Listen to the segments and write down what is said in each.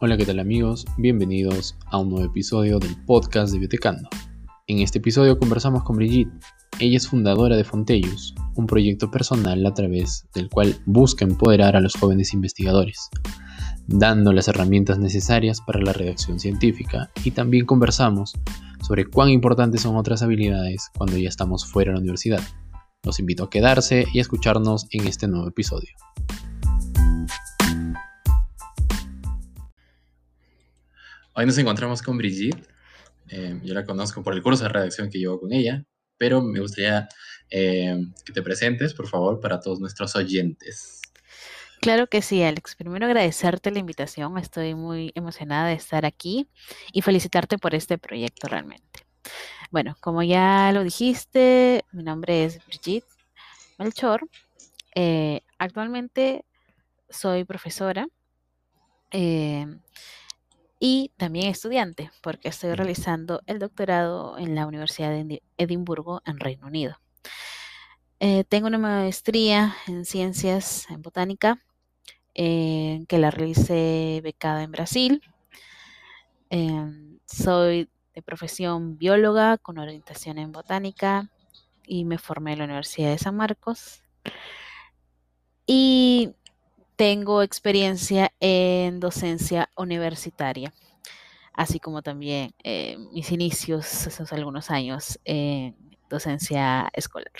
Hola, ¿qué tal amigos? Bienvenidos a un nuevo episodio del podcast de Biotecando. En este episodio conversamos con Brigitte. Ella es fundadora de Fontellus, un proyecto personal a través del cual busca empoderar a los jóvenes investigadores, dando las herramientas necesarias para la redacción científica y también conversamos sobre cuán importantes son otras habilidades cuando ya estamos fuera de la universidad. Los invito a quedarse y a escucharnos en este nuevo episodio. Hoy nos encontramos con Brigitte. Eh, yo la conozco por el curso de redacción que llevo con ella, pero me gustaría eh, que te presentes, por favor, para todos nuestros oyentes. Claro que sí, Alex. Primero agradecerte la invitación. Estoy muy emocionada de estar aquí y felicitarte por este proyecto realmente. Bueno, como ya lo dijiste, mi nombre es Brigitte Melchor. Eh, actualmente soy profesora y también estudiante, porque estoy realizando el doctorado en la Universidad de Edimburgo, en Reino Unido. Eh, tengo una maestría en ciencias en botánica, eh, que la realicé becada en Brasil. Em, soy de profesión bióloga con orientación en botánica y me formé en la Universidad de San Marcos. Y tengo experiencia en docencia universitaria, así como también eh, mis inicios hace algunos años en docencia escolar.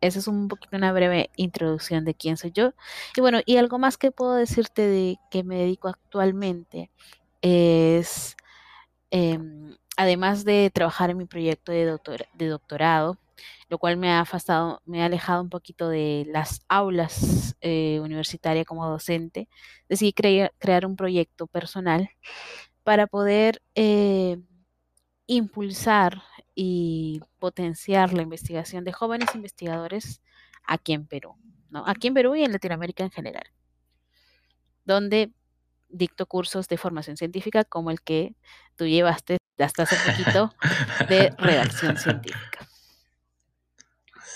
Esa es un poquito una breve introducción de quién soy yo. Y bueno, y algo más que puedo decirte de que me dedico actualmente es, em, además de trabajar en mi proyecto de, de doctorado, lo cual me ha afastado, me ha alejado un poquito de las aulas eh, universitarias como docente. Decidí crear un proyecto personal para poder eh, impulsar y potenciar la investigación de jóvenes investigadores aquí en Perú, ¿no? Aquí en Perú y en Latinoamérica en general, donde dicto cursos de formación científica como el que tú llevaste hasta hace poquito de redacción científica.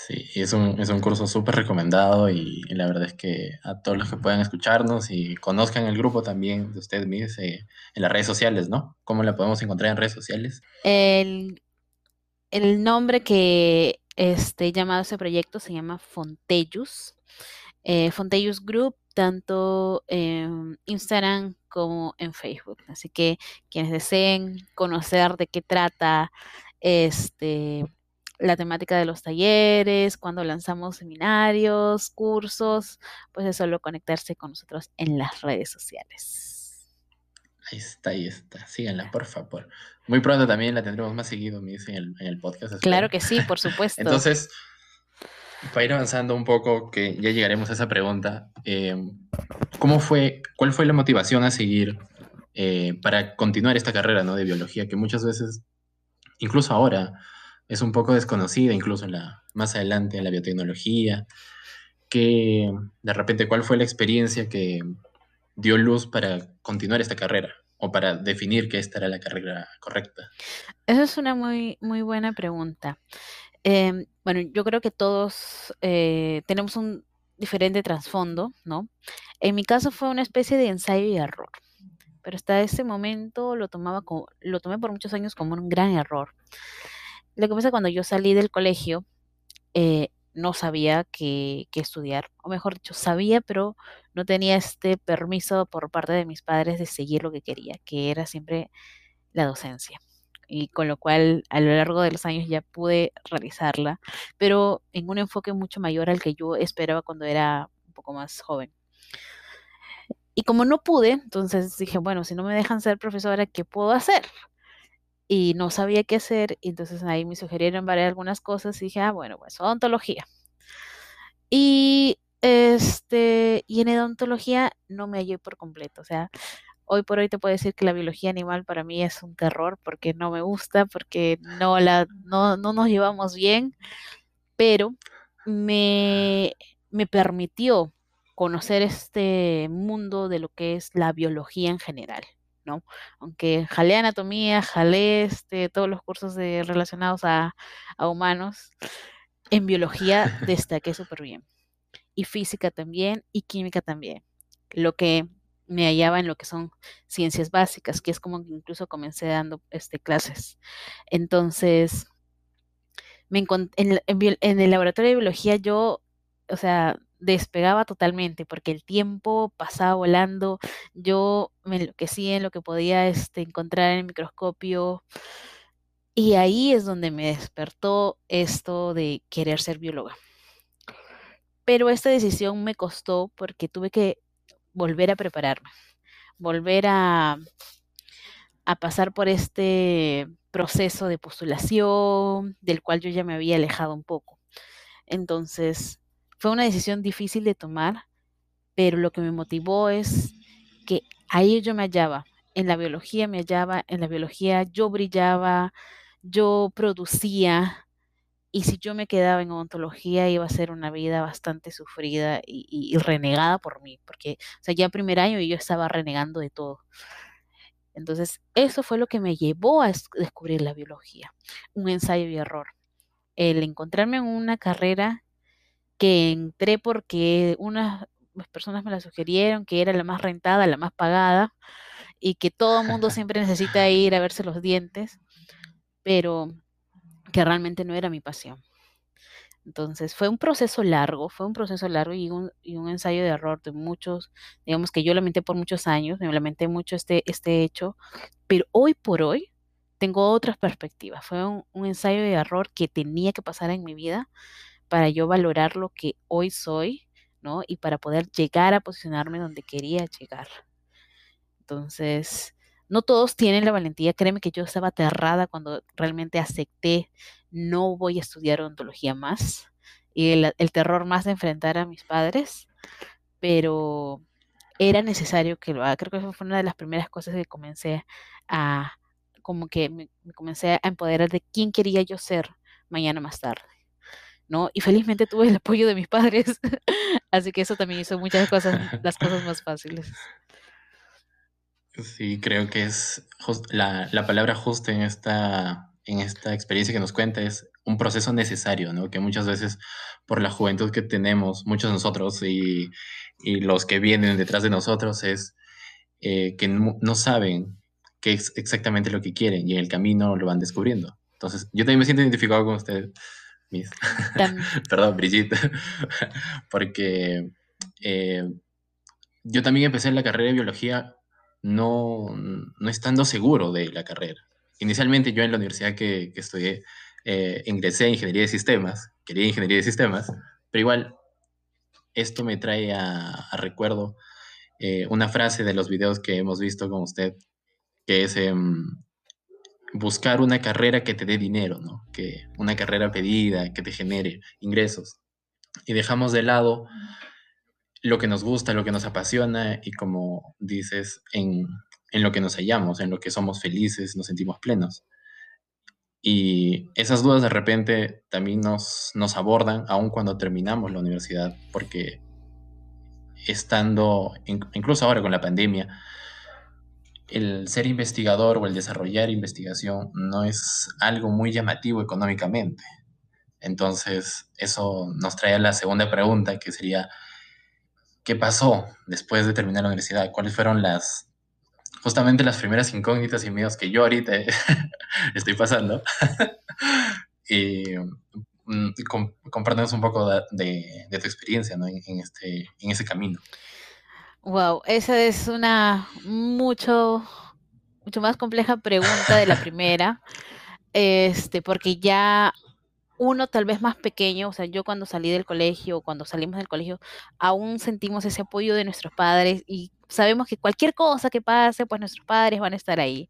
Sí, es un, es un curso súper recomendado y, la verdad es que a todos los que puedan escucharnos y conozcan el grupo también de ustedes mismos eh, en las redes sociales, ¿no? ¿Cómo la podemos encontrar en redes sociales? El, el nombre que este, llamado ese proyecto se llama Fontellus. Eh, Fontellus Group, tanto en Instagram como en Facebook. Así que quienes deseen conocer de qué trata este la temática de los talleres, cuando lanzamos seminarios, cursos, pues es solo conectarse con nosotros en las redes sociales. Ahí está, ahí está. Síganla, por favor. Muy pronto también la tendremos más seguido, me dicen, en el, podcast. Claro que sí, por supuesto. Entonces, para ir avanzando un poco, que ya llegaremos a esa pregunta, em, ¿cómo fue, cuál fue la motivación a seguir eh, para continuar esta carrera ¿no? de biología que muchas veces, incluso ahora, es un poco desconocida, incluso en la, más adelante en la biotecnología. Que de repente, ¿cuál fue la experiencia que dio luz para continuar esta carrera o para definir que esta era la carrera correcta? Esa es una muy, muy buena pregunta. Em, bueno, yo creo que todos eh, tenemos un diferente trasfondo, ¿no? En mi caso fue una especie de ensayo y error, pero hasta ese momento lo, tomaba como, lo tomé por muchos años como un gran error. Lo que pasa cuando yo salí del colegio, eh, no sabía qué, estudiar, o mejor dicho, sabía, pero no tenía este permiso por parte de mis padres de seguir lo que quería, que era siempre la docencia. Y con lo cual a lo largo de los años ya pude realizarla, pero en un enfoque mucho mayor al que yo esperaba cuando era un poco más joven. Y como no pude, entonces dije, bueno, si no me dejan ser profesora, ¿qué puedo hacer? Y no sabía qué hacer, entonces ahí me sugirieron varias algunas cosas y dije, ah, bueno, pues odontología. Y este, y en odontología no me hallé por completo, o sea, hoy por hoy te puedo decir que la biología animal para mí es un terror porque no me gusta, porque no la no, no nos llevamos bien, pero me, me permitió conocer este mundo de lo que es la biología en general. ¿No? Aunque jalé anatomía, jalé este, todos los cursos de, relacionados a, humanos, en biología destaqué súper bien. Y física también, y química también. Lo que me hallaba en lo que son ciencias básicas, que es como que incluso comencé dando este, clases. Entonces, me en, en, el laboratorio de biología yo, o sea, despegaba totalmente porque el tiempo pasaba volando, yo me enloquecía en lo que podía este, encontrar en el microscopio y ahí es donde me despertó esto de querer ser bióloga. Pero esta decisión me costó porque tuve que volver a prepararme, volver a, a pasar por este proceso de postulación del cual yo ya me había alejado un poco. Entonces, fue una decisión difícil de tomar, pero lo que me motivó es que ahí yo me hallaba, en la biología me hallaba, en la biología yo brillaba, yo producía, y si yo me quedaba en odontología iba a ser una vida bastante sufrida y, renegada por mí, porque o ya primer año yo estaba renegando de todo. Entonces, eso fue lo que me llevó a descubrir la biología, un ensayo y error. El encontrarme en una carrera que entré porque unas personas me la sugirieron, que era la más rentada, la más pagada, y que todo el mundo siempre necesita ir a verse los dientes, pero que realmente no era mi pasión. Entonces fue un proceso largo, fue un proceso largo y un, ensayo de error de muchos, digamos que yo lamenté por muchos años, me lamenté mucho este, este hecho, pero hoy por hoy tengo otras perspectivas. Fue un, un ensayo de error que tenía que pasar en mi vida para yo valorar lo que hoy soy, ¿no? Y para poder llegar a posicionarme donde quería llegar. Entonces, no todos tienen la valentía. Créeme que yo estaba aterrada cuando realmente acepté, no voy a estudiar odontología más. Y el, terror más de enfrentar a mis padres, pero era necesario que lo haga. Creo que fue una de las primeras cosas que comencé a, como que me, comencé a empoderar de quién quería yo ser mañana más tarde. ¿No? Y felizmente tuve el apoyo de mis padres, así que eso también hizo muchas cosas, las cosas más fáciles. Sí, creo que es la, la, palabra justa en esta, en esta experiencia que nos cuenta es un proceso necesario, ¿no? Que muchas veces por la juventud que tenemos, muchos de nosotros y, y los que vienen detrás de nosotros es eh, que no, saben qué es exactamente lo que quieren y en el camino lo van descubriendo. Entonces, yo también me siento identificado con usted, Miss. Perdón, Brigitte, porque eh, yo también empecé la carrera de biología no, no estando seguro de la carrera. Inicialmente yo en la universidad que, que estudié eh, ingresé a ingeniería de sistemas, quería ingeniería de sistemas, pero igual esto me trae a, recuerdo eh, una frase de los videos que hemos visto con usted, que es em, buscar una carrera que te dé dinero. Que una carrera pedida, que te genere ingresos. Y dejamos de lado lo que nos gusta, lo que nos apasiona y como dices, en, lo que nos hallamos, en lo que somos felices, nos sentimos plenos. Y esas dudas de repente también nos, nos abordan aun cuando terminamos la universidad, porque estando, incluso ahora con la pandemia, el ser investigador o el desarrollar investigación no es algo muy llamativo económicamente. Entonces, eso nos trae a la segunda pregunta, que sería, ¿qué pasó después de terminar la universidad? ¿Cuáles fueron las, justamente las primeras incógnitas y miedos que yo ahorita estoy pasando? y mm, un poco de, tu experiencia en, este, en ese camino. Wow, esa es una mucho, mucho más compleja pregunta de la primera, este, porque ya uno tal vez más pequeño, o sea, yo cuando salí del colegio, cuando salimos del colegio, aún sentimos ese apoyo de nuestros padres y sabemos que cualquier cosa que pase, pues nuestros padres van a estar ahí.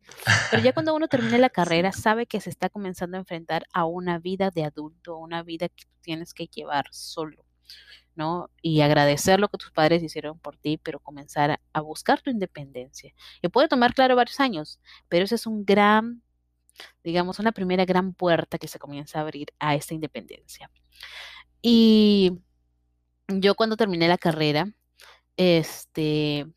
Pero ya cuando uno termina la carrera, sabe que se está comenzando a enfrentar a una vida de adulto, una vida que tienes que llevar solo, ¿no? Y agradecer lo que tus padres hicieron por ti, pero comenzar a, buscar tu independencia. Y puede tomar, claro, varios años, pero ese es un gran digamos, una primera gran puerta que se comienza a abrir a esta independencia. Y yo cuando terminé la carrera, este,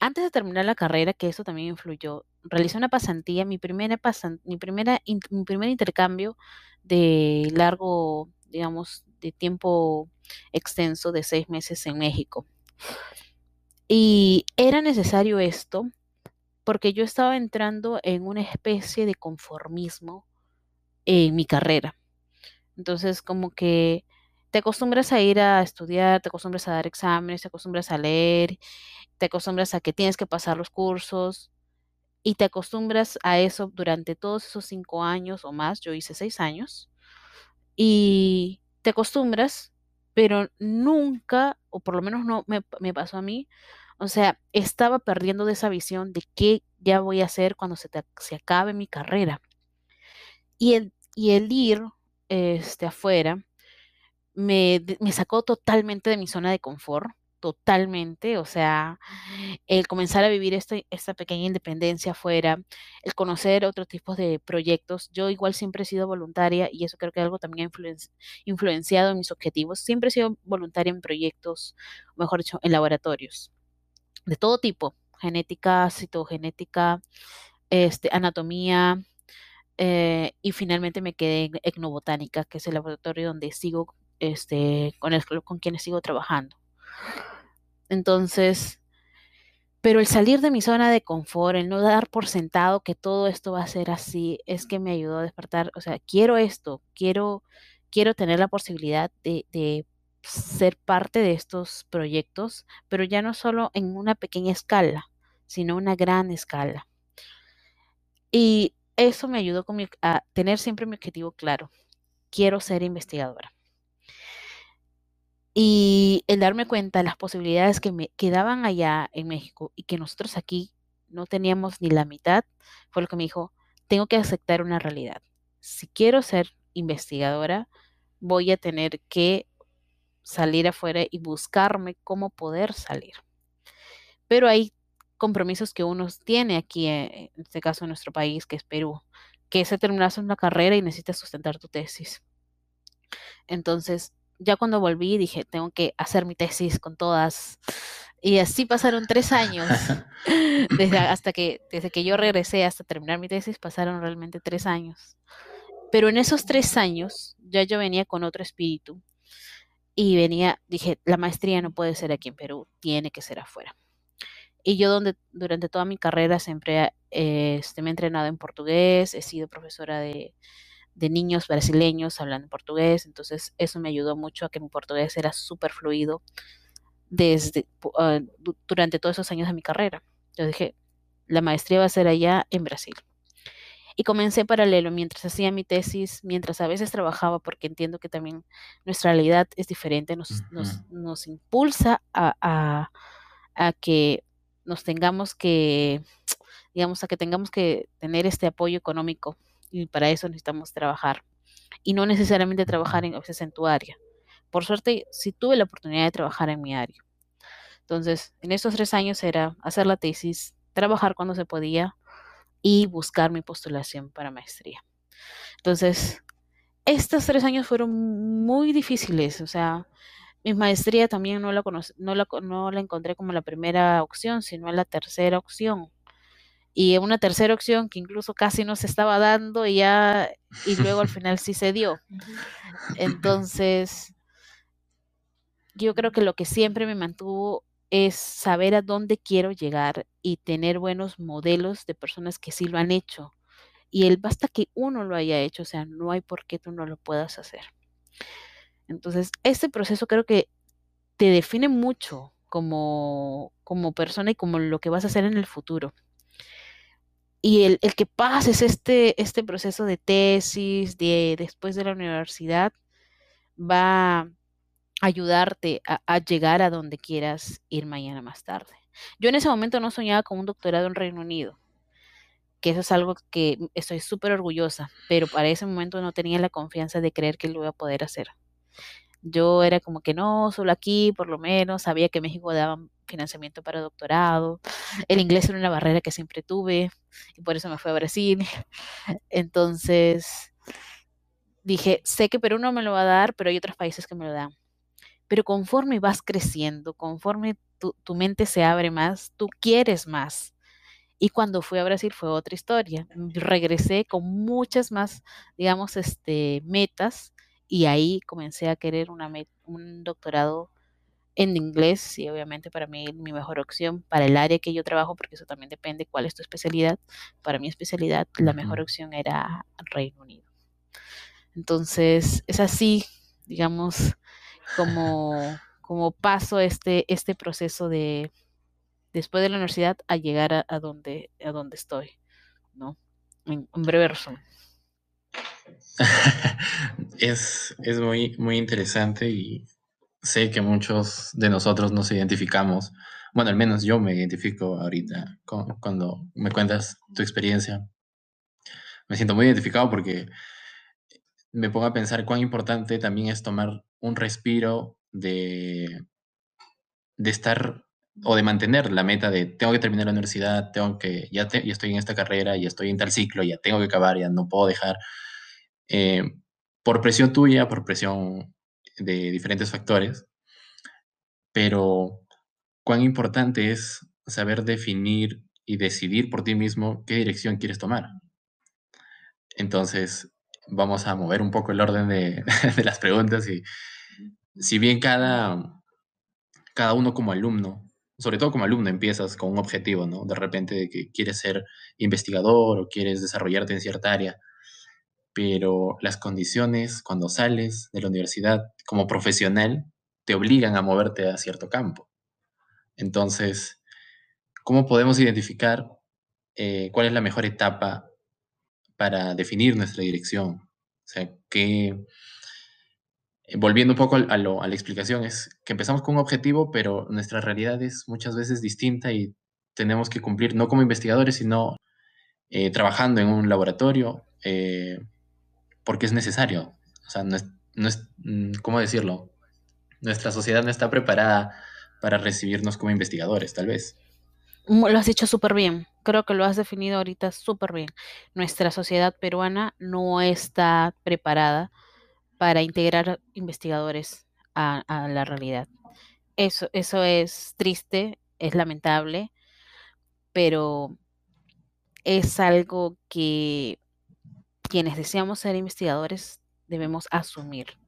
antes de terminar la carrera, que eso también influyó, realicé una pasantía, mi primera mi primera, mi primer intercambio de largo, digamos, de tiempo extenso de seis meses en México. Y era necesario esto porque yo estaba entrando en una especie de conformismo en mi carrera. Entonces, como que te acostumbras a ir a estudiar, te acostumbras a dar exámenes, te acostumbras a leer, te acostumbras a que tienes que pasar los cursos y te acostumbras a eso durante todos esos cinco años o más. Yo hice seis años y te acostumbras, pero nunca, o por lo menos no me, pasó a mí, o sea, estaba perdiendo de esa visión de qué ya voy a hacer cuando se, te- se acabe mi carrera. Y el, y el ir este, afuera me, me sacó totalmente de mi zona de confort, totalmente, o sea, el comenzar a vivir esta, esta pequeña independencia afuera, el conocer otros tipos de proyectos. Yo igual siempre he sido voluntaria y eso creo que algo también ha influen- influenciado en mis objetivos. Siempre he sido voluntaria en proyectos, mejor dicho, en laboratorios de todo tipo, genética, citogenética, este, anatomía, eh, y finalmente me quedé en etnobotánica, que es el laboratorio donde sigo, este, con, el, con quienes sigo trabajando. Entonces, pero el salir de mi zona de confort, el no dar por sentado que todo esto va a ser así, es que me ayudó a despertar, o sea, quiero esto, quiero, quiero tener la posibilidad de, ser parte de estos proyectos, pero ya no solo en una pequeña escala, sino una gran escala. Y eso me ayudó con mi- a tener siempre mi objetivo claro. Quiero ser investigadora. Y el darme cuenta de las posibilidades que me quedaban allá en México y que nosotros aquí no teníamos ni la mitad, fue lo que me dijo, tengo que aceptar una realidad. Si quiero ser investigadora, voy a tener que salir afuera y buscarme cómo poder salir. Pero hay compromisos que uno tiene aquí, eh, en este caso en nuestro país, que es Perú, que es terminas una carrera y necesitas sustentar tu tesis. Entonces, ya cuando volví dije, tengo que hacer mi tesis con todas. Y así pasaron tres años. Desde hasta que, desde que yo regresé hasta terminar mi tesis, pasaron realmente tres años. Pero en esos tres años ya yo venía con otro espíritu y venía, dije, la maestría no puede ser aquí en Perú, tiene que ser afuera. Y yo donde, durante toda mi carrera siempre eh, este, me he entrenado en portugués, he sido profesora de, de niños brasileños hablando portugués, entonces eso me ayudó mucho a que mi portugués era súper fluido desde, uh, durante todos esos años de mi carrera. Yo dije, la maestría va a ser allá en Brasil. Y comencé paralelo mientras hacía mi tesis, mientras a veces trabajaba, porque entiendo que también nuestra realidad es diferente, nos, uh -huh. nos, nos impulsa a, a, a, que nos tengamos que, digamos, a que tengamos que tener este apoyo económico y para eso necesitamos trabajar. Y no necesariamente trabajar en, en tu área. Por suerte, sí tuve la oportunidad de trabajar en mi área. Entonces, en esos tres años era hacer la tesis, trabajar cuando se podía y buscar mi postulación para maestría. Entonces, estos tres años fueron muy difíciles, o sea, mi maestría también no la, conocí, no, la, no la encontré como la primera opción, sino la tercera opción. Y una tercera opción que incluso casi no se estaba dando y ya, y luego al final sí se dio. Entonces, yo creo que lo que siempre me mantuvo es saber a dónde quiero llegar y tener buenos modelos de personas que sí lo han hecho. Y él basta que uno lo haya hecho, o sea, no hay por qué tú no lo puedas hacer. Entonces, este proceso creo que te define mucho como, como persona y como lo que vas a hacer en el futuro. Y el, el que pases este, este proceso de tesis, de después de la universidad, va a ayudarte a, a, llegar a donde quieras ir mañana más tarde. Yo en ese momento no soñaba con un doctorado en Reino Unido, que eso es algo que estoy súper orgullosa, pero para ese momento no tenía la confianza de creer que lo iba a poder hacer. Yo era como que no, solo aquí, por lo menos, sabía que México daba financiamiento para doctorado, el inglés era una barrera que siempre tuve y por eso me fui a Brasil. Entonces dije, sé que Perú no me lo va a dar, pero hay otros países que me lo dan. Pero conforme vas creciendo, conforme tu, tu mente se abre más, tú quieres más. Y cuando fui a Brasil fue otra historia. Regresé con muchas más, digamos, este, metas y ahí comencé a querer una un doctorado en inglés, sí, obviamente para mí mi mejor opción para el área que yo trabajo, porque eso también depende cuál es tu especialidad. Para mi especialidad, la mejor opción era Reino Unido. Entonces, es así, digamos, como, como paso este, este proceso de después de la universidad a llegar a, donde, a donde estoy, ¿no? En, breve resumen. es, es muy, muy interesante y sé que muchos de nosotros nos identificamos, bueno, al menos yo me identifico ahorita cuando me cuentas tu experiencia. Me siento muy identificado porque me pongo a pensar cuán importante también es tomar un respiro de, de estar o de mantener la meta de tengo que terminar la universidad, tengo que, ya, ya estoy en esta carrera, ya estoy en tal ciclo, ya tengo que acabar, ya no puedo dejar. Eh, por presión tuya, por presión de diferentes factores, pero cuán importante es saber definir y decidir por ti mismo qué dirección quieres tomar. Entonces, vamos a mover un poco el orden de, las preguntas y si bien cada, cada uno como alumno, sobre todo como alumno, empiezas con un objetivo, ¿no? De repente de que quieres ser investigador o quieres desarrollarte en cierta área, pero las condiciones cuando sales de la universidad como profesional te obligan a moverte a cierto campo. Entonces, ¿cómo podemos identificar eh, cuál es la mejor etapa para definir nuestra dirección? O sea, que, eh, volviendo un poco a, la explicación, es que empezamos con un objetivo, pero nuestra realidad es muchas veces distinta y tenemos que cumplir no como investigadores, sino eh, trabajando en un laboratorio, porque es necesario. O sea, no es, no es, mm, ¿cómo decirlo? Nuestra sociedad no está preparada para recibirnos como investigadores, tal vez. Lo has dicho súper bien. Creo que lo has definido ahorita súper bien. Nuestra sociedad peruana no está preparada para integrar investigadores a, la realidad. Eso, eso es triste, es lamentable, pero es algo que quienes deseamos ser investigadores debemos asumir,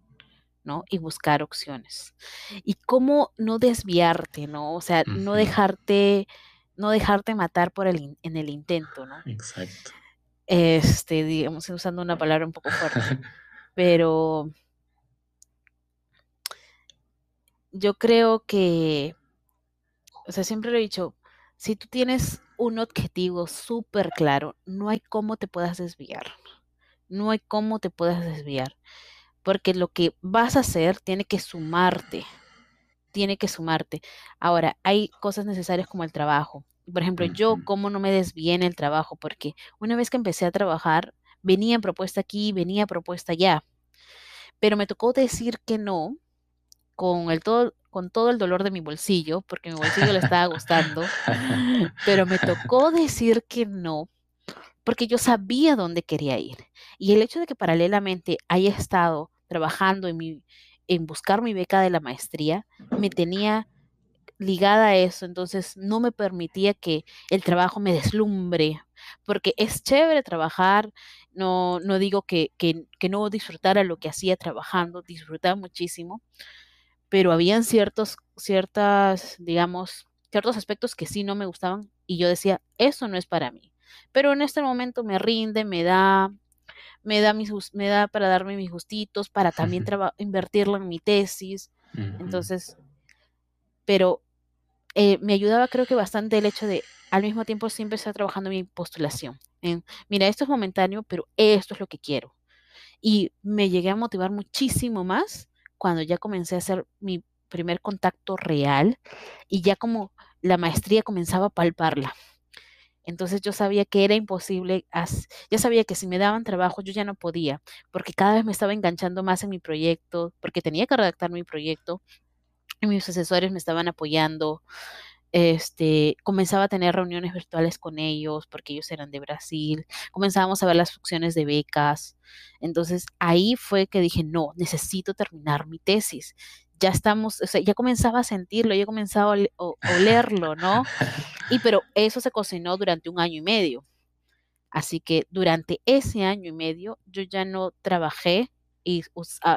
¿no? Y buscar opciones. Y cómo no desviarte, ¿no? O sea, no dejarte, no dejarte matar por el, en el intento, ¿no? Exacto. Este, digamos, usando una palabra un poco fuerte, pero yo creo que, o sea, siempre lo he dicho, si tú tienes un objetivo súper claro, no hay cómo te puedas desviar. No hay cómo te puedas desviar, porque lo que vas a hacer tiene que sumarte, tiene que sumarte. Ahora, hay cosas necesarias como el trabajo. Por ejemplo, yo cómo no me desvié en el trabajo, porque una vez que empecé a trabajar, venía propuesta aquí, venía propuesta allá, pero me tocó decir que no con el todo con todo el dolor de mi bolsillo, porque mi bolsillo le estaba gustando, pero me tocó decir que no porque yo sabía dónde quería ir. Y el hecho de que paralelamente haya estado trabajando en, mi, en buscar mi beca de la maestría, me tenía ligada a eso, entonces no me permitía que el trabajo me deslumbre, porque es chévere trabajar, no, no digo que, que, que no disfrutara lo que hacía trabajando, disfrutaba muchísimo, pero habían ciertos, ciertas, digamos, ciertos aspectos que sí no me gustaban y yo decía, eso no es para mí. Pero en este momento me rinde, me da, me da, mis, me da para darme mis gustitos, para también invertirlo en mi tesis. Entonces, pero eh, me ayudaba creo que bastante el hecho de al mismo tiempo siempre estar trabajando mi postulación. En, mira, esto es momentáneo, pero esto es lo que quiero. Y me llegué a motivar muchísimo más cuando ya comencé a hacer mi primer contacto real y ya como la maestría comenzaba a palparla. Entonces yo sabía que era imposible, ya sabía que si me daban trabajo yo ya no podía, porque cada vez me estaba enganchando más en mi proyecto, porque tenía que redactar mi proyecto, y mis asesores me estaban apoyando, este, comenzaba a tener reuniones virtuales con ellos, porque ellos eran de Brasil, comenzábamos a ver las funciones de becas, entonces ahí fue que dije, no, necesito terminar mi tesis, ya estamos, o sea, ya comenzaba a sentirlo, ya comenzaba a olerlo, ¿no? Y pero eso se cocinó durante un año y medio. Así que durante ese año y medio yo ya no trabajé y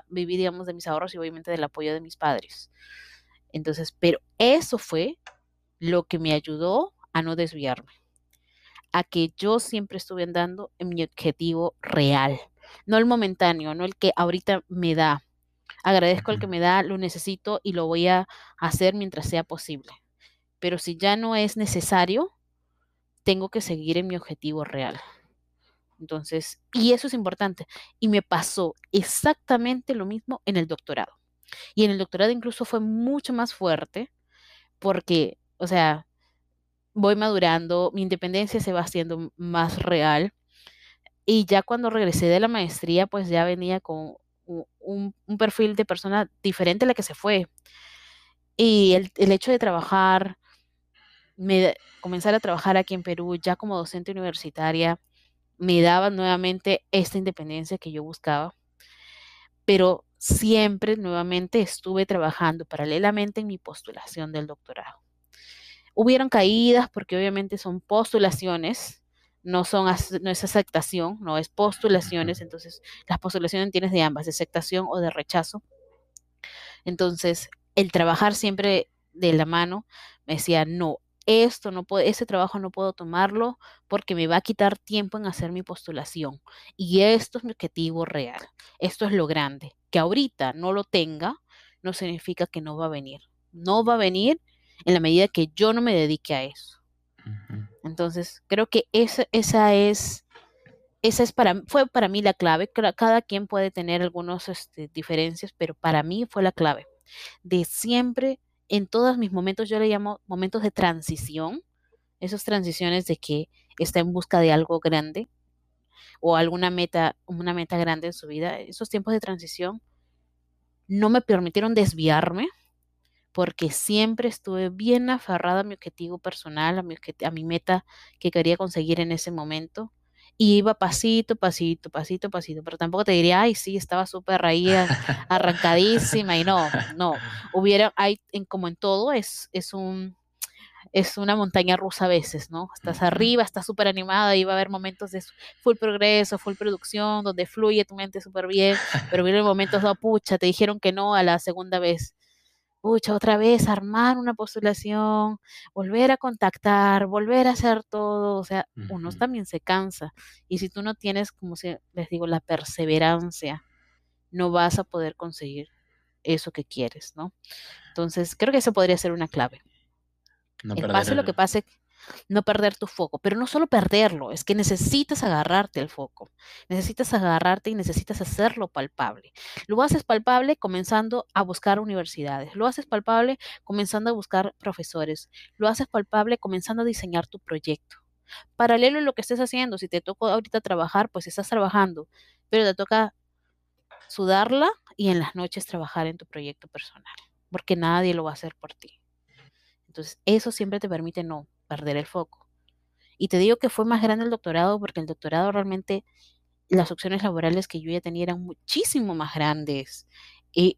viví, digamos, de mis ahorros y obviamente del apoyo de mis padres. Entonces, pero eso fue lo que me ayudó a no desviarme, a que yo siempre estuve andando en mi objetivo real, no el momentáneo, no el que ahorita me da. Agradezco el que me da, lo necesito y lo voy a hacer mientras sea posible. Pero si ya no es necesario, tengo que seguir en mi objetivo real. Entonces, y eso es importante. Y me pasó exactamente lo mismo en el doctorado. Y en el doctorado incluso fue mucho más fuerte porque, o sea, voy madurando, mi independencia se va haciendo más real. Y ya cuando regresé de la maestría, pues ya venía con un, perfil de persona diferente a la que se fue. Y el, el hecho de trabajar, me, comenzar a trabajar aquí en Perú ya como docente universitaria, me daba nuevamente esta independencia que yo buscaba, pero siempre nuevamente estuve trabajando paralelamente en mi postulación del doctorado. Hubieron caídas porque obviamente son postulaciones, no, son, no es aceptación, no es postulaciones, entonces las postulaciones tienes de ambas, de aceptación o de rechazo. Entonces, el trabajar siempre de la mano me decía, no, esto no puedo, ese trabajo no puedo tomarlo porque me va a quitar tiempo en hacer mi postulación. Y esto es mi objetivo real. Esto es lo grande. Que ahorita no lo tenga no significa que no va a venir. No va a venir en la medida que yo no me dedique a eso. Entonces, creo que esa, esa es, esa es para, fue para mí la clave. Cada quien puede tener algunas este, diferencias, pero para mí fue la clave de siempre en todos mis momentos, yo le llamo momentos de transición, esas transiciones de que está en busca de algo grande o alguna meta, una meta grande en su vida, esos tiempos de transición no me permitieron desviarme porque siempre estuve bien aferrada a mi objetivo personal, a mi, a mi meta que quería conseguir en ese momento y iba pasito, pasito, pasito, pasito, pero tampoco te diría, ay, sí, estaba súper ahí arrancadísima y no, no, hubiera, hay, en, como en todo, es, es un, es una montaña rusa a veces, ¿no? Estás arriba, estás súper animada y va a haber momentos de full progreso, full producción, donde fluye tu mente súper bien, pero vienen momentos de, pucha, te dijeron que no a la segunda vez pucha, otra vez armar una postulación, volver a contactar, volver a hacer todo, o sea, uno también se cansa. Y si tú no tienes, como les digo, la perseverancia, no vas a poder conseguir eso que quieres, ¿no? Entonces, creo que eso podría ser una clave. No pase lo que pase, no perder tu foco, pero no solo perderlo, es que necesitas agarrarte el foco, necesitas agarrarte y necesitas hacerlo palpable. Lo haces palpable comenzando a buscar universidades, lo haces palpable comenzando a buscar profesores, lo haces palpable comenzando a diseñar tu proyecto. Paralelo a lo que estés haciendo, si te toca ahorita trabajar, pues estás trabajando, pero te toca sudarla y en las noches trabajar en tu proyecto personal, porque nadie lo va a hacer por ti. Entonces, eso siempre te permite no perder el foco. Y te digo que fue más grande el doctorado porque el doctorado realmente las opciones laborales que yo ya tenía eran muchísimo más grandes y,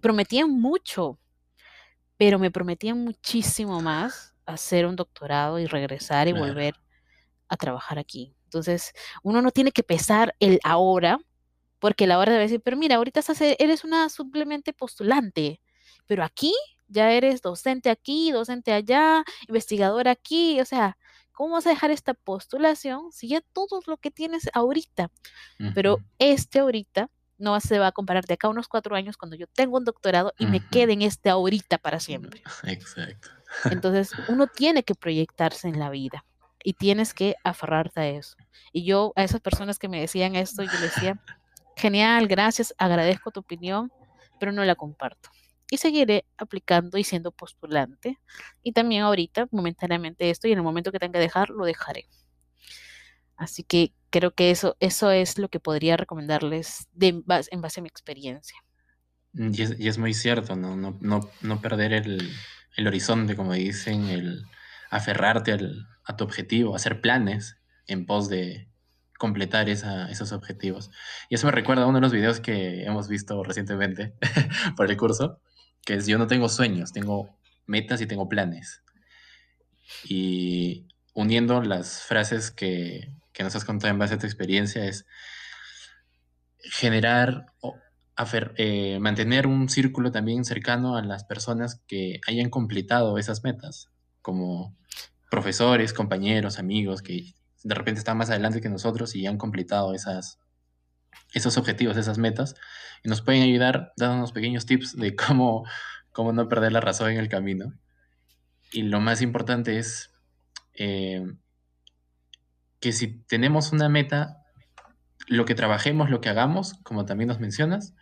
prometían mucho, pero me prometían muchísimo más hacer un doctorado y regresar y volver a trabajar aquí. Entonces, uno no tiene que pesar el ahora, porque la hora debe decir, pero mira, ahorita eres una simplemente postulante, pero aquí ya eres docente aquí, docente allá, investigador aquí, o sea, ¿cómo vas a dejar esta postulación si ya todo lo que tienes ahorita? Pero este ahorita no se va a comparar de acá a unos cuatro años cuando yo tengo un doctorado y me quede en este ahorita para siempre. Exacto. Entonces, uno tiene que proyectarse en la vida y tienes que aferrarte a eso. Y yo, a esas personas que me decían esto, yo les decía, genial, gracias, agradezco tu opinión, pero no la comparto y seguiré aplicando y siendo postulante. Y también ahorita, momentáneamente esto, y en el momento que tenga que dejar, lo dejaré. Así que creo que eso, eso es lo que podría recomendarles de, en base a mi experiencia. Mm, y es, muy cierto, ¿no? No, no, no perder el, el, horizonte, como dicen, el aferrarte al, a tu objetivo, hacer planes en pos de completar esos objetivos. Y eso me recuerda a uno de los videos que hemos visto recientemente por el curso, que es yo no tengo sueños, tengo metas y tengo planes. Y uniendo las frases que, que nos has contado en base a tu experiencia es generar eh, mantener un círculo también cercano a las personas que hayan completado esas metas, como profesores, compañeros, amigos que de repente están más adelante que nosotros y han completado esas, esos objetivos, esas metas, y nos pueden ayudar dándonos pequeños tips de cómo, cómo no perder la razón en el camino. Y lo más importante es eh, que si tenemos una meta, lo que trabajemos, lo que hagamos, como también nos mencionas,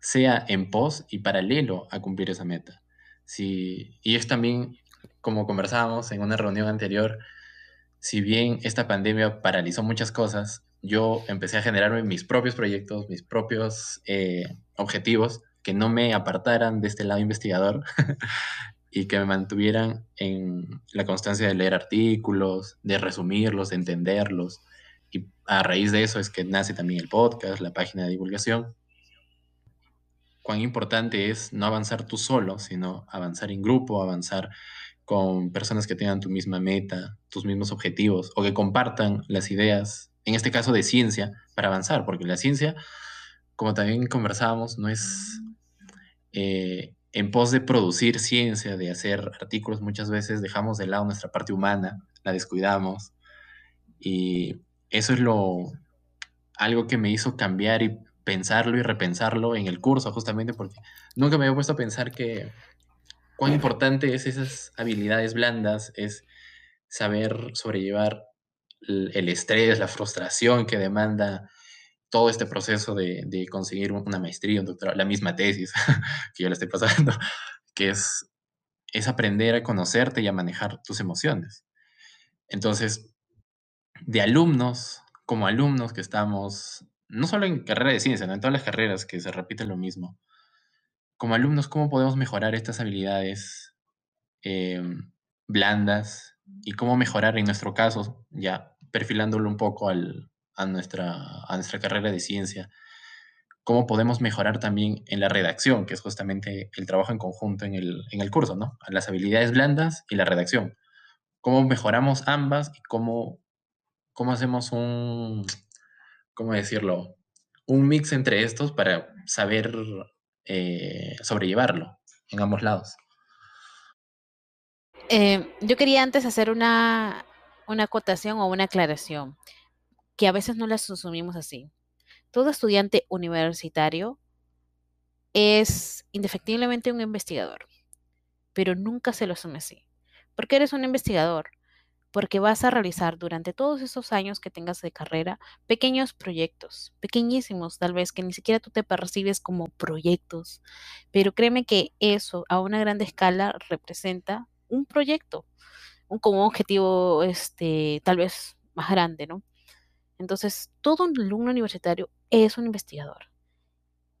sea en pos y paralelo a cumplir esa meta. Si, y es también, como conversábamos en una reunión anterior, si bien esta pandemia paralizó muchas cosas, yo empecé a generarme mis propios proyectos, mis propios eh, objetivos que no me apartaran de este lado investigador y que me mantuvieran en la constancia de leer artículos, de resumirlos, de entenderlos. Y a raíz de eso es que nace también el podcast, la página de divulgación cuán importante es no avanzar tú solo, sino avanzar en grupo, avanzar con personas que tengan tu misma meta, tus mismos objetivos, o que compartan las ideas, en este caso de ciencia, para avanzar, porque la ciencia, como también conversábamos, no es eh, en pos de producir ciencia, de hacer artículos, muchas veces dejamos de lado nuestra parte humana, la descuidamos, y eso es lo algo que me hizo cambiar y pensarlo y repensarlo en el curso, justamente porque nunca me había puesto a pensar que cuán importante es esas habilidades blandas, es saber sobrellevar el estrés, la frustración que demanda todo este proceso de, conseguir una maestría, un doctorado, la misma tesis que yo le estoy pasando, que es, es aprender a conocerte y a manejar tus emociones. Entonces, de alumnos, como alumnos que estamos no solo en carrera de ciencia, en todas las carreras que se repite lo mismo. Como alumnos, ¿cómo podemos mejorar estas habilidades em, blandas y cómo mejorar en nuestro caso, ya perfilándolo un poco a, nuestra, carrera de ciencia? ¿Cómo podemos mejorar también en la redacción, que es justamente el trabajo en conjunto en el, en el curso, ¿no? Las habilidades blandas y la redacción. ¿Cómo mejoramos ambas y cómo, cómo hacemos un, ¿cómo decirlo? Un mix entre estos para saber eh, sobrellevarlo en ambos lados. Eh, yo quería antes hacer una, una acotación o una aclaración, que a veces no las asumimos así. Todo estudiante universitario es indefectiblemente un investigador, pero nunca se lo asume así. Porque eres un investigador, porque vas a realizar durante todos esos años que tengas de carrera pequeños proyectos, pequeñísimos tal vez, que ni siquiera tú te percibes como proyectos, pero créeme que eso a una gran escala representa un proyecto, un, como objetivo este, tal vez más grande, ¿no? Entonces, todo un alumno universitario es un investigador.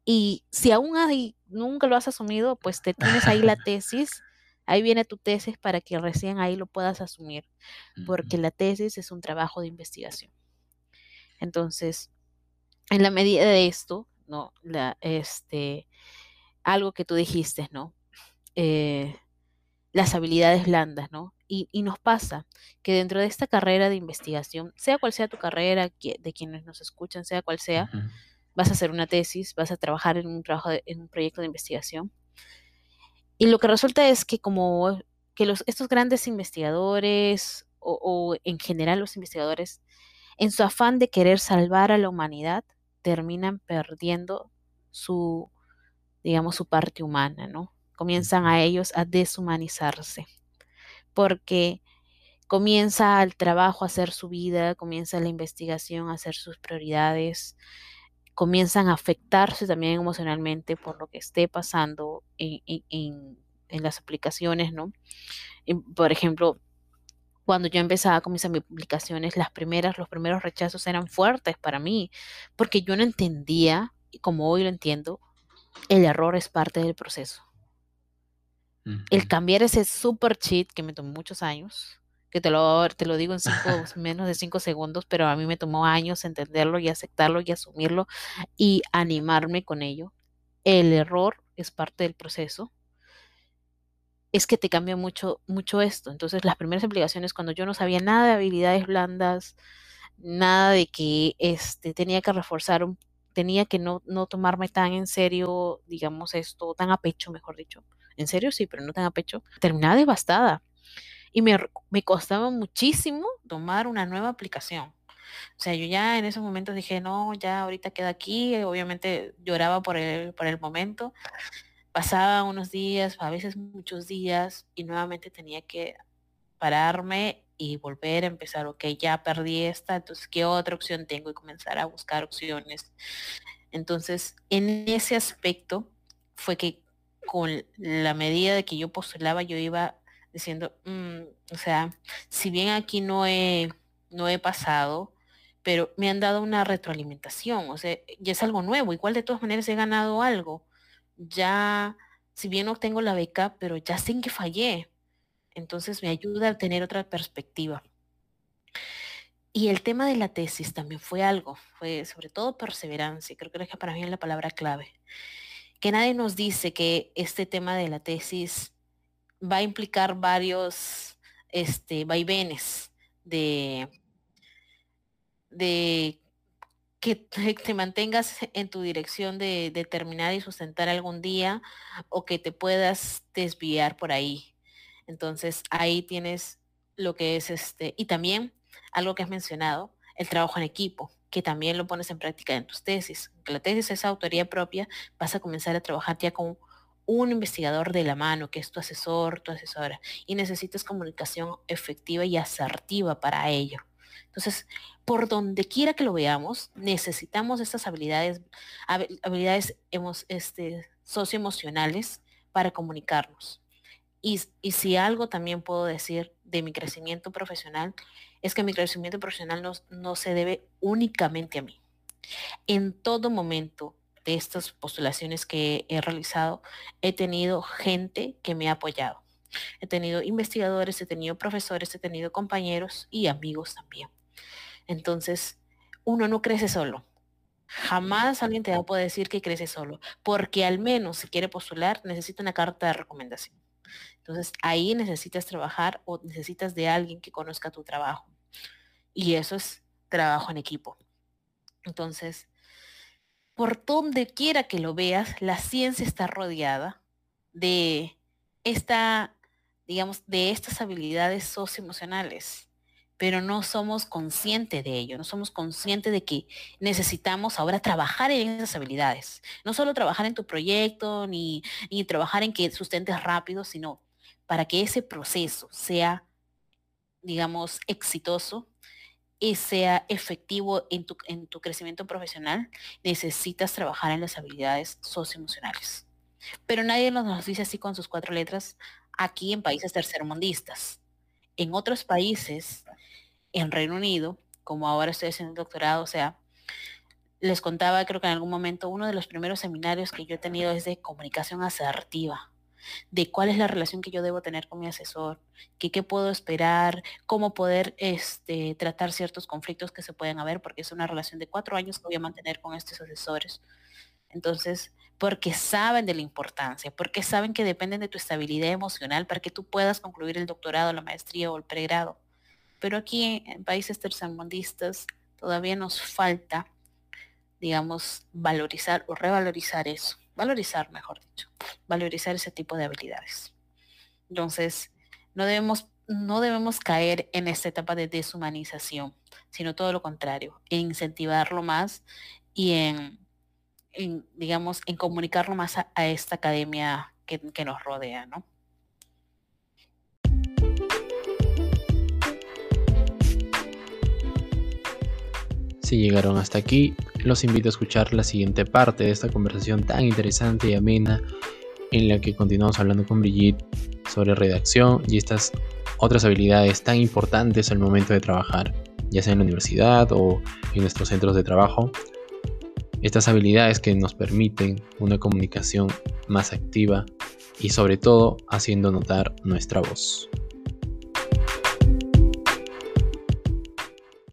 Y si aún hay, nunca lo has asumido, pues te tienes ahí la tesis Ahí viene tu tesis para que recién ahí lo puedas asumir, porque la tesis es un trabajo de investigación. Entonces, en la medida de esto, ¿no? La, este, algo que tú dijiste, ¿no? Eh, las habilidades blandas, ¿no? Y, nos pasa que dentro de esta carrera de investigación, sea cual sea tu carrera, de quienes nos escuchan, sea cual sea, vas a hacer una tesis, vas a trabajar en un, trabajo en un proyecto de investigación, y lo que resulta es que como que los, estos grandes investigadores o, en general los investigadores, en su afán de querer salvar a la humanidad, terminan perdiendo su, digamos, su parte humana, ¿no? Comienzan a ellos a deshumanizarse, porque comienza el trabajo a hacer su vida, comienza la investigación a hacer sus prioridades, comienzan a afectarse también emocionalmente por lo que esté pasando en, las aplicaciones, ¿no? por ejemplo, cuando yo empezaba con mis publicaciones, las primeras, los primeros rechazos eran fuertes para mí, porque yo no entendía, como hoy lo entiendo, el error es parte del proceso. El cambiar ese super cheat que me tomó muchos años, que te lo, te lo digo en menos de cinco segundos, pero a mí me tomó años entenderlo y aceptarlo y asumirlo y animarme con ello. El error es parte del proceso. Es que te cambia mucho, mucho esto. Entonces, las primeras aplicaciones, cuando yo no sabía nada de habilidades blandas, nada de que este, tenía que reforzar tenía que no, tomarme tan en serio, digamos esto, tan a pecho, mejor dicho. En serio sí, pero no tan a pecho. Terminaba devastada. Y me, me costaba muchísimo tomar una nueva aplicación. O sea, yo ya en esos momentos dije, no, ya ahorita queda aquí. Obviamente lloraba por el, por el momento. Pasaba unos días, a veces muchos días, y nuevamente tenía que pararme y volver a empezar, ok, ya perdí esta, entonces, ¿qué otra opción tengo? Y comenzar a buscar opciones. Entonces, en ese aspecto fue que con la medida de que yo postulaba, yo iba diciendo, mm, o sea, si bien aquí no he, no he pasado, pero me han dado una retroalimentación, o sea, ya es algo nuevo, igual de todas maneras he ganado algo, ya, si bien no tengo la beca, pero ya sé en que fallé, entonces me ayuda a tener otra perspectiva. Y el tema de la tesis también fue algo, fue sobre todo perseverancia, creo que para mí es la palabra clave. Que nadie nos dice que este tema de la tesis va a implicar varios este, vaivenes de, de que te mantengas en tu dirección de, de terminar y sustentar algún día o que te puedas desviar por ahí. Entonces ahí tienes lo que es este, y también algo que has mencionado, el trabajo en equipo, que también lo pones en práctica en tus tesis. Que la tesis es autoría propia, vas a comenzar a trabajar ya con un investigador de la mano, que es tu asesor, tu asesora, y necesitas comunicación efectiva y asertiva para ello. Entonces, por donde quiera que lo veamos, necesitamos estas habilidades, habilidades este, socioemocionales para comunicarnos. Y, si algo también puedo decir de mi crecimiento profesional, es que mi crecimiento profesional no, no se debe únicamente a mí. En todo momento de estas postulaciones que he realizado, he tenido gente que me ha apoyado. He tenido investigadores, he tenido profesores, he tenido compañeros y amigos también. Entonces, uno no crece solo. Jamás alguien te va a poder decir que crece solo, porque al menos si quiere postular necesita una carta de recomendación. Entonces ahí necesitas trabajar o necesitas de alguien que conozca tu trabajo. Y eso es trabajo en equipo. Entonces, por donde quiera que lo veas, la ciencia está rodeada de esta, digamos, de estas habilidades socioemocionales pero no somos conscientes de ello, no somos conscientes de que necesitamos ahora trabajar en esas habilidades. No solo trabajar en tu proyecto, ni, trabajar en que sustentes rápido, sino para que ese proceso sea, digamos, exitoso y sea efectivo en tu, en tu crecimiento profesional, necesitas trabajar en las habilidades socioemocionales. Pero nadie nos dice así con sus cuatro letras aquí en países tercermundistas. En otros países en Reino Unido, como ahora estoy haciendo el doctorado, o sea, les contaba, creo que en algún momento, uno de los primeros seminarios que yo he tenido es de comunicación asertiva, de cuál es la relación que yo debo tener con mi asesor, qué, qué puedo esperar, cómo poder este, tratar ciertos conflictos que se pueden haber, porque es una relación de cuatro años que voy a mantener con estos asesores. Entonces, porque saben de la importancia, porque saben que dependen de tu estabilidad emocional para que tú puedas concluir el doctorado, la maestría o el pregrado. Pero aquí en países tercermundistas todavía nos falta, digamos, valorizar o revalorizar eso. Valorizar, mejor dicho. Valorizar ese tipo de habilidades. Entonces, no debemos, no debemos caer en esta etapa de deshumanización, sino todo lo contrario, en incentivarlo más y en, digamos, en comunicarlo más a, esta academia que nos rodea, ¿no? Si llegaron hasta aquí, los invito a escuchar la siguiente parte de esta conversación tan interesante y amena en la que continuamos hablando con Brigitte sobre redacción y estas otras habilidades tan importantes al momento de trabajar, ya sea en la universidad o en nuestros centros de trabajo. Estas habilidades que nos permiten una comunicación más activa y sobre todo haciendo notar nuestra voz.